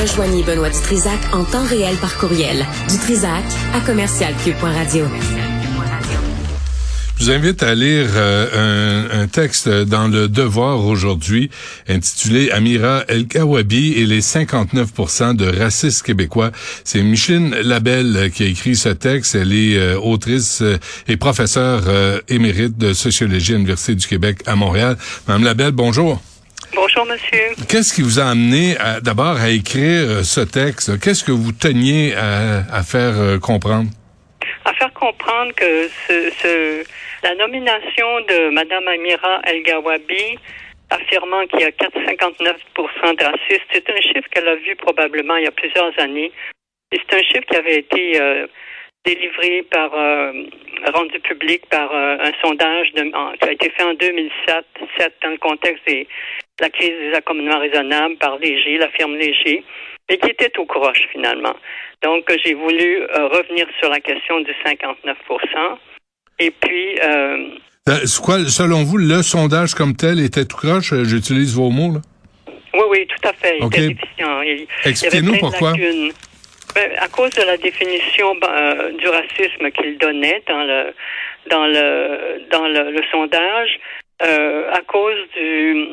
Rejoignez Benoît Dutrisac en temps réel par courriel. Dutrisac à commercialcube.radio. Je vous invite à lire euh, un, texte dans le Devoir aujourd'hui intitulé Amira El Kawabi et les 59% de racistes québécois. C'est Micheline Labelle qui a écrit ce texte. Elle est euh, autrice euh, et professeure émérite de sociologie à l'Université du Québec à Montréal. Madame Labelle, bonjour. Bonjour, monsieur. Qu'est-ce qui vous a amené d'abord à écrire ce texte? Qu'est-ce que vous teniez à, à faire comprendre? À faire comprendre que ce, ce la nomination de Mme Amira El-Gawabi, affirmant qu'il y a 4,59 de racistes, c'est un chiffre qu'elle a vu probablement il y a plusieurs années. Et c'est un chiffre qui avait été euh, délivré par, euh, rendu public par euh, un sondage de, qui a été fait en 2007 dans le contexte de la crise des accommodements raisonnables par Léger, la firme Léger, et qui était au croche finalement. Donc, j'ai voulu revenir sur la question du 59 et puis... Euh, euh quoi, selon vous, le sondage comme tel était tout croche? Euh, j'utilise vos mots, là? Oui, oui, tout à fait. Il était déficient. Expliquez-nous pourquoi. Ben, à cause de la définition ben, du racisme qu'il donnait dans le dans le dans le, sondage, euh, à cause du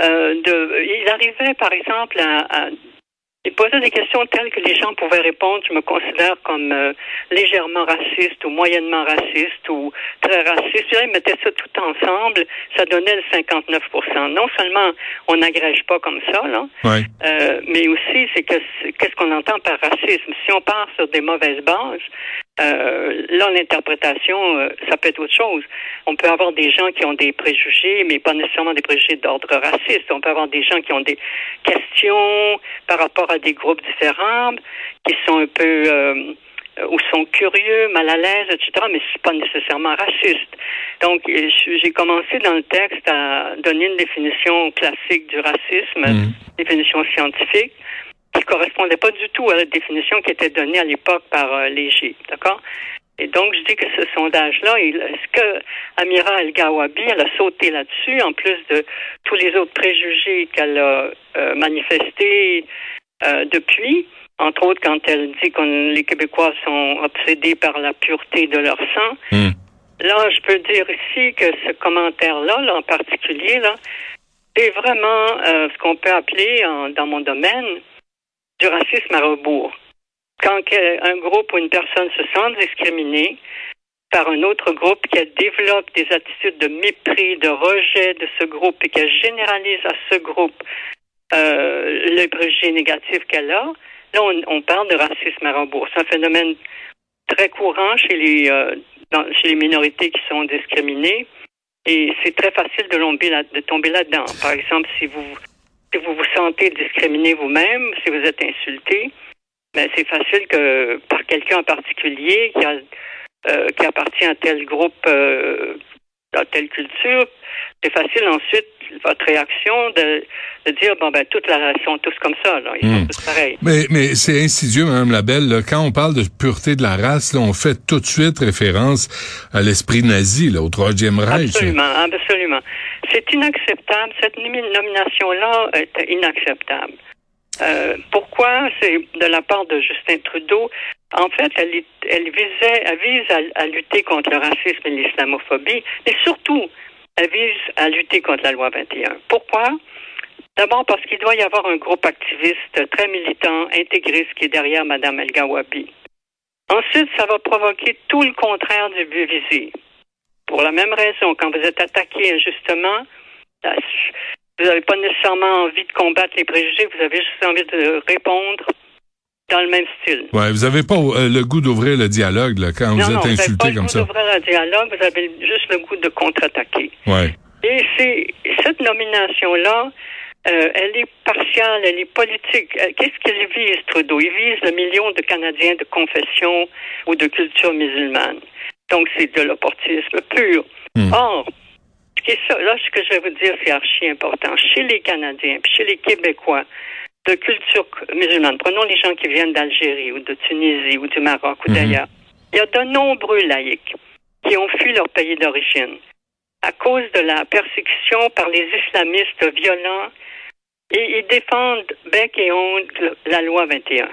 euh, de, il arrivait par exemple à, à il posait des questions telles que les gens pouvaient répondre, je me considère comme euh, légèrement raciste ou moyennement raciste ou très raciste. Ils mettaient ça tout ensemble, ça donnait le 59 Non seulement on n'agrège pas comme ça, là, euh, mais aussi c'est que qu'est-ce qu'on entend par racisme? Si on part sur des mauvaises bases, euh, là, l'interprétation, euh, ça peut être autre chose. On peut avoir des gens qui ont des préjugés, mais pas nécessairement des préjugés d'ordre raciste. On peut avoir des gens qui ont des questions par rapport à des groupes différents, qui sont un peu euh, ou sont curieux, mal à l'aise, etc. Mais c'est pas nécessairement raciste. Donc, j'ai commencé dans le texte à donner une définition classique du racisme, mmh. définition scientifique qui correspondait pas du tout à la définition qui était donnée à l'époque par euh, Léger, d'accord? Et donc, je dis que ce sondage-là, est-ce que Amira El-Gawabi, elle a sauté là-dessus, en plus de tous les autres préjugés qu'elle a euh, manifestés euh, depuis, entre autres quand elle dit que les Québécois sont obsédés par la pureté de leur sang. Hmm. Là, je peux dire ici que ce commentaire-là, là, en particulier, là, c'est vraiment ce qu'on peut appeler, dans mon domaine, du racisme à rebours. Quand un groupe ou une personne se sent discriminée par un autre groupe, qu'elle développe des attitudes de mépris, de rejet de ce groupe et qu'elle généralise à ce groupe euh, le préjugé négatif qu'elle a, là, on, parle de racisme à rebours. C'est un phénomène très courant chez les, euh, chez les minorités qui sont discriminées. Et c'est très facile de tomber là-dedans. Par exemple, si vous si vous vous sentez discriminé vous-même, si vous êtes insulté, ben c'est facile que par quelqu'un en particulier qui a euh, qui appartient à tel groupe, euh, à telle culture, c'est facile ensuite votre réaction de, de dire bon ben toute la sont tous comme ça, là, ils sont hmm. tous pareils. Mais mais c'est insidieux, Mme Labelle. Là. Quand on parle de pureté de la race, là, on fait tout de suite référence à l'esprit nazi, là, au Troisième Reich. Absolument, absolument. C'est inacceptable. Cette nomination-là est inacceptable. Euh, pourquoi? C'est de la part de Justin Trudeau. En fait, elle, elle visait, elle vise à, lutter contre le racisme et l'islamophobie, mais surtout elle vise à lutter contre la loi 21. Pourquoi? D'abord parce qu'il doit y avoir un groupe activiste très militant, intégriste qui est derrière Mme El Gawabi. Ensuite, ça va provoquer tout le contraire du but visé. Pour la même raison, quand vous êtes attaqué injustement, vous n'avez pas nécessairement envie de combattre les préjugés, vous avez juste envie de répondre dans le même style. Ouais, vous n'avez pas euh, le goût d'ouvrir le dialogue là, quand vous êtes insulté comme ça. Vous n'avez pas le goût d'ouvrir le dialogue, vous avez juste le goût de contre-attaquer. Ouais. Et c'est cette nomination-là, euh, elle est partiale, elle est politique. Euh, qu'est-ce qu'il vise, Trudeau? Il vise le million de Canadiens de confession ou de culture musulmane. Donc, c'est de l'opportunisme pur. Hmm. Or, ça, là, ce que je vais vous dire, c'est archi important. Chez les Canadiens, puis chez les Québécois, de culture musulmane, prenons les gens qui viennent d'Algérie ou de Tunisie ou du Maroc ou mhm. d'ailleurs, il y a de nombreux laïcs qui ont fui leur pays d'origine à cause de la persécution par les islamistes violents et ils défendent bec et ongle la loi 21.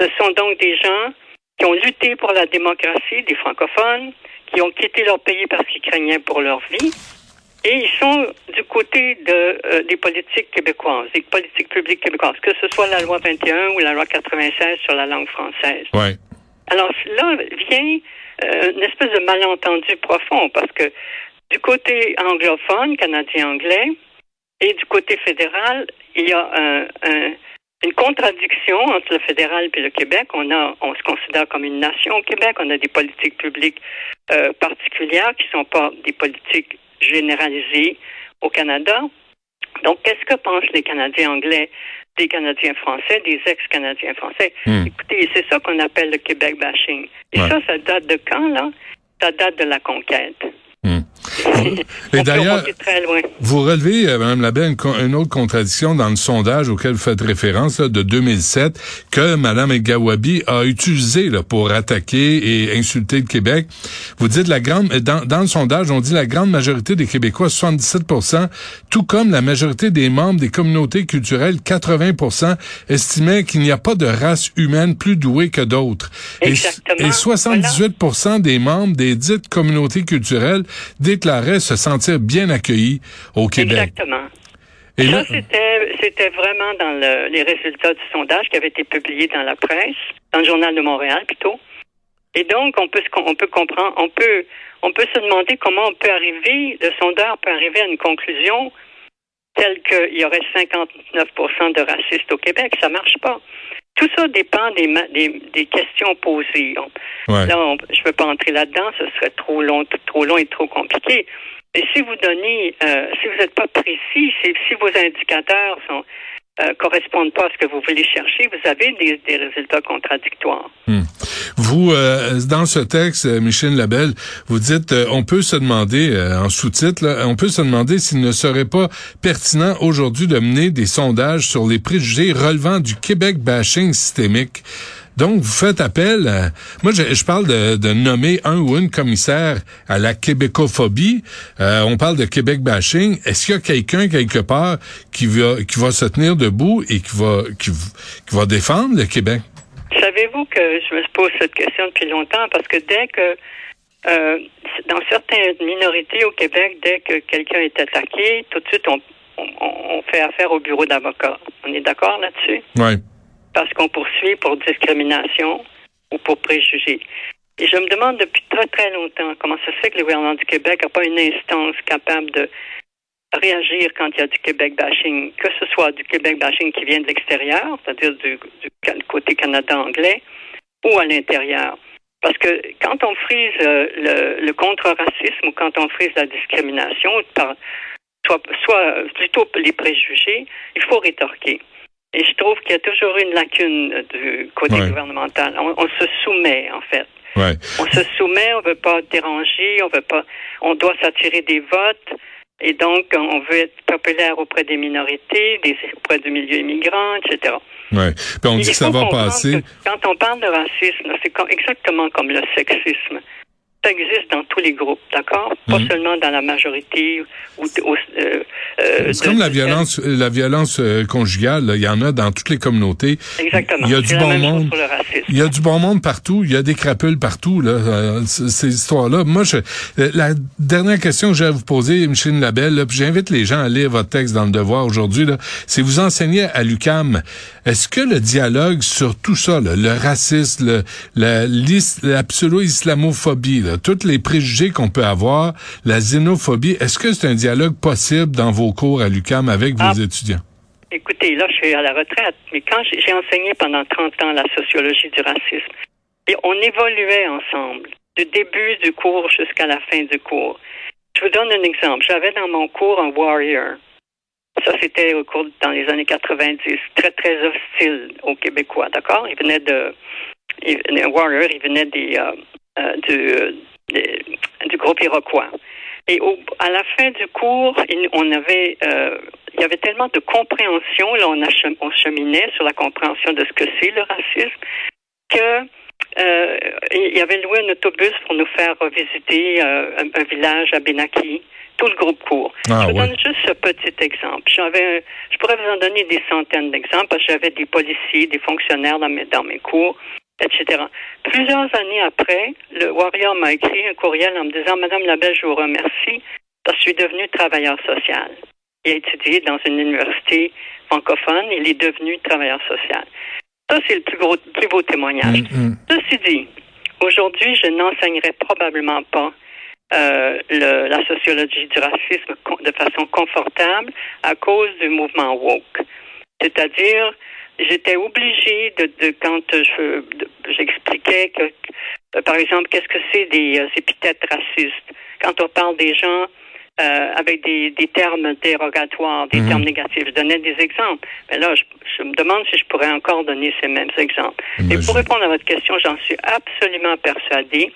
Ce sont donc des gens qui ont lutté pour la démocratie, des francophones, qui ont quitté leur pays parce qu'ils craignaient pour leur vie. Et ils sont du côté de, euh, des politiques québécoises, des politiques publiques québécoises, que ce soit la loi 21 ou la loi 96 sur la langue française. Ouais. Alors là vient euh, une espèce de malentendu profond parce que du côté anglophone, canadien-anglais, et du côté fédéral, il y a un, un, une contradiction entre le fédéral et le Québec. On a, on se considère comme une nation au Québec. On a des politiques publiques euh, particulières qui sont pas des politiques généralisées au Canada. Donc, qu'est-ce que pensent les Canadiens anglais des Canadiens français, des ex-Canadiens français? Hmm. Écoutez, c'est ça qu'on appelle le Québec bashing. Et Ouais. ça, ça date de quand, là? Ça date de la conquête. Et d'ailleurs. Vous relevez, euh, Mme Labelle, une, autre contradiction dans le sondage auquel vous faites référence là, de 2007 que Mme Gawabi a utilisé là, pour attaquer et insulter le Québec. Vous dites la grande dans, dans le sondage, on dit la grande majorité des Québécois, 77% tout comme la majorité des membres des communautés culturelles, 80% estimaient qu'il n'y a pas de race humaine plus douée que d'autres. Et, Exactement. et 78 des membres des dites communautés culturelles déclaraient se sentir bien accueillis au Québec. Exactement. Et là, c'était, vraiment dans le- les résultats du sondage qui avait été publié dans la presse, dans le journal de Montréal plutôt. Et donc, on peut, on peut comprendre, on peut, on peut se demander comment on peut arriver, le sondeur peut arriver à une conclusion telle qu'il y aurait 59% de racistes au Québec. Ça marche pas. Tout ça dépend des, ma- des, des questions posées. Ouais. Là, on- je ne veux pas entrer là-dedans, ce serait trop long, trop long et trop compliqué. Mais si vous donnez, euh, si vous n'êtes pas précis, si, si vos indicateurs sont euh, correspondent pas à ce que vous voulez chercher, vous avez des, résultats contradictoires. Vous, euh, dans ce texte, euh, Michel Labelle, vous dites, euh, on peut se demander, en sous-titre, on peut se demander s'il ne serait pas pertinent aujourd'hui de mener des sondages sur les préjugés relevant du Québec bashing systémique. Donc, vous faites appel, à- moi je, je parle de, de nommer un ou une commissaire à la québécophobie. Euh, on parle de Québec bashing. Est-ce qu'il y a quelqu'un quelque part qui va qui va se tenir debout et qui va qui, qui va défendre le Québec? Savez-vous que je me pose cette question depuis longtemps? Parce que dès que euh, dans certaines minorités au Québec, dès que quelqu'un est attaqué, tout de suite on, on, on fait affaire au bureau d'avocat. On est d'accord là-dessus? Ouais. Parce qu'on poursuit pour discrimination ou pour préjugés. Et je me demande depuis très très longtemps comment ça se fait que le gouvernement du Québec n'a pas une instance capable de réagir quand il y a du Québec bashing, que ce soit du Québec bashing qui vient de l'extérieur, c'est-à-dire du, du côté Canada anglais, ou à l'intérieur. Parce que quand on frise euh, le, contre-racisme ou quand on frise la discrimination, soit, soit plutôt les préjugés, il faut rétorquer. Et je trouve qu'il y a toujours une lacune du côté Ouais. gouvernemental. On, on se soumet, en fait. Ouais. On se soumet, on veut pas déranger, on veut pas, on doit s'attirer des votes. Et donc, on veut être populaire auprès des minorités, des, auprès du milieu immigrant, etc. Ouais. Puis on dit que ça va passer. Quand on parle de racisme, c'est exactement comme le sexisme. Ça existe dans tous les groupes, d'accord? Pas Mhm. seulement dans la majorité ou, ou, euh, euh, C'est comme la violence, la violence euh, conjugale. là. Il y en a dans toutes les communautés. Exactement. Il y a du bon monde. Il y a du bon monde partout. Il y a des crapules partout. Là, euh, ces histoires-là. Moi, je, la dernière question que j'ai à vous poser, Micheline Labelle, j'invite les gens à lire votre texte dans le Devoir aujourd'hui. C'est vous enseigner à l'UCAM. Est-ce que le dialogue sur tout ça, là, le racisme, le, la, l'is- la pseudo-islamophobie, là, tous les préjugés qu'on peut avoir, la xénophobie, est-ce que c'est un dialogue possible dans vos cours à l'UCAM avec vos Ah. étudiants? Écoutez, là, je suis à la retraite, mais quand j'ai j'ai enseigné pendant 30 ans la sociologie du racisme, et on évoluait ensemble, du début du cours jusqu'à la fin du cours. Je vous donne un exemple. J'avais dans mon cours un warrior. Ça, c'était au cours dans les années 90, très, très hostile aux Québécois, d'accord? Il venait de... Il, warrior, il venait des, euh, euh, du, du groupe iroquois. Et au, à la fin du cours, il, on avait, euh, il y avait tellement de compréhension, là, on, on cheminait sur la compréhension de ce que c'est le racisme, que euh, il avait loué un autobus pour nous faire visiter euh, un, village à Benaki, tout le groupe court. Ah, je vous ouais. donne juste ce petit exemple. J'avais, je pourrais vous en donner des centaines d'exemples parce que j'avais des policiers, des fonctionnaires dans mes, dans mes cours, etc. Plusieurs années après, le Warrior m'a écrit un courriel en me disant Madame Labelle, je vous remercie parce que je suis devenu travailleur social. Il a étudié dans une université francophone, il est devenu travailleur social. Ça, c'est le plus, gros, plus beau témoignage. Mm, mm. Ceci dit, aujourd'hui, je n'enseignerai probablement pas euh, le- la sociologie du racisme de façon confortable à cause du mouvement woke. C'est-à-dire, j'étais obligée de, de quand je de- j'expliquais que, euh, par exemple, qu'est-ce que c'est des euh, épithètes racistes? Quand on parle des gens euh, avec des, des termes dérogatoires, des Mhm. termes négatifs, je donnais des exemples. Mais là, je, je me demande si je pourrais encore donner ces mêmes exemples. Et Imagine. pour répondre à votre question, j'en suis absolument persuadée.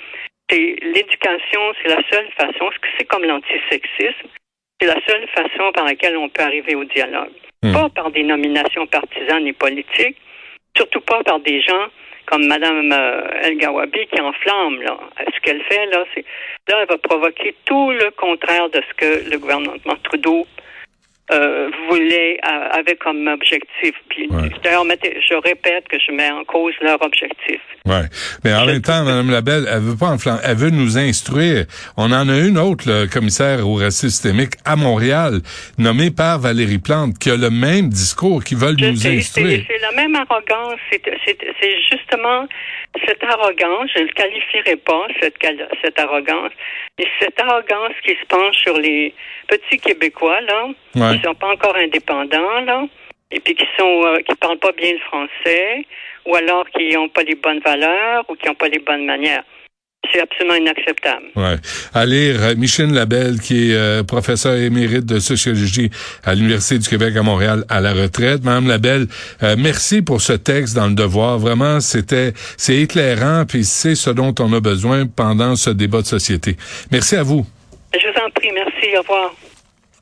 C'est l'éducation, c'est la seule façon. C'est comme l'antisexisme. C'est la seule façon par laquelle on peut arriver au dialogue. Hmm. Pas par des nominations partisanes et politiques, surtout pas par des gens comme Mme El Gawabi qui enflamme. Là. Ce qu'elle fait, là, c'est là, elle va provoquer tout le contraire de ce que le gouvernement Trudeau euh, voulait, euh, avait comme objectif. Puis, Ouais. D'ailleurs, mettez- je répète que je mets en cause leur objectif. Ouais. Mais en Je- même temps, Mme Labelle, elle veut pas enflammer, elle veut nous instruire. On en a une autre, le commissaire au racisme systémique à Montréal, nommée par Valérie Plante, qui a le même discours, qui veulent Je nous sais, instruire. C'est c'est la même arrogance. C'est c'est- c'est justement cette arrogance, je ne le qualifierai pas, cette, cette arrogance, mais cette arrogance qui se penche sur les petits Québécois, là, Ouais. qui sont pas encore indépendants, là, et puis qui sont euh, qui parlent pas bien le français, ou alors qui n'ont pas les bonnes valeurs, ou qui n'ont pas les bonnes manières. C'est absolument inacceptable. Ouais. À lire euh, Micheline Labelle, qui est euh, professeure émérite de sociologie à l'Université du Québec à Montréal à la retraite. Madame Labelle, euh, merci pour ce texte dans le devoir. Vraiment, c'était c'est éclairant, puis c'est ce dont on a besoin pendant ce débat de société. Merci à vous. Je vous en prie, merci, au revoir.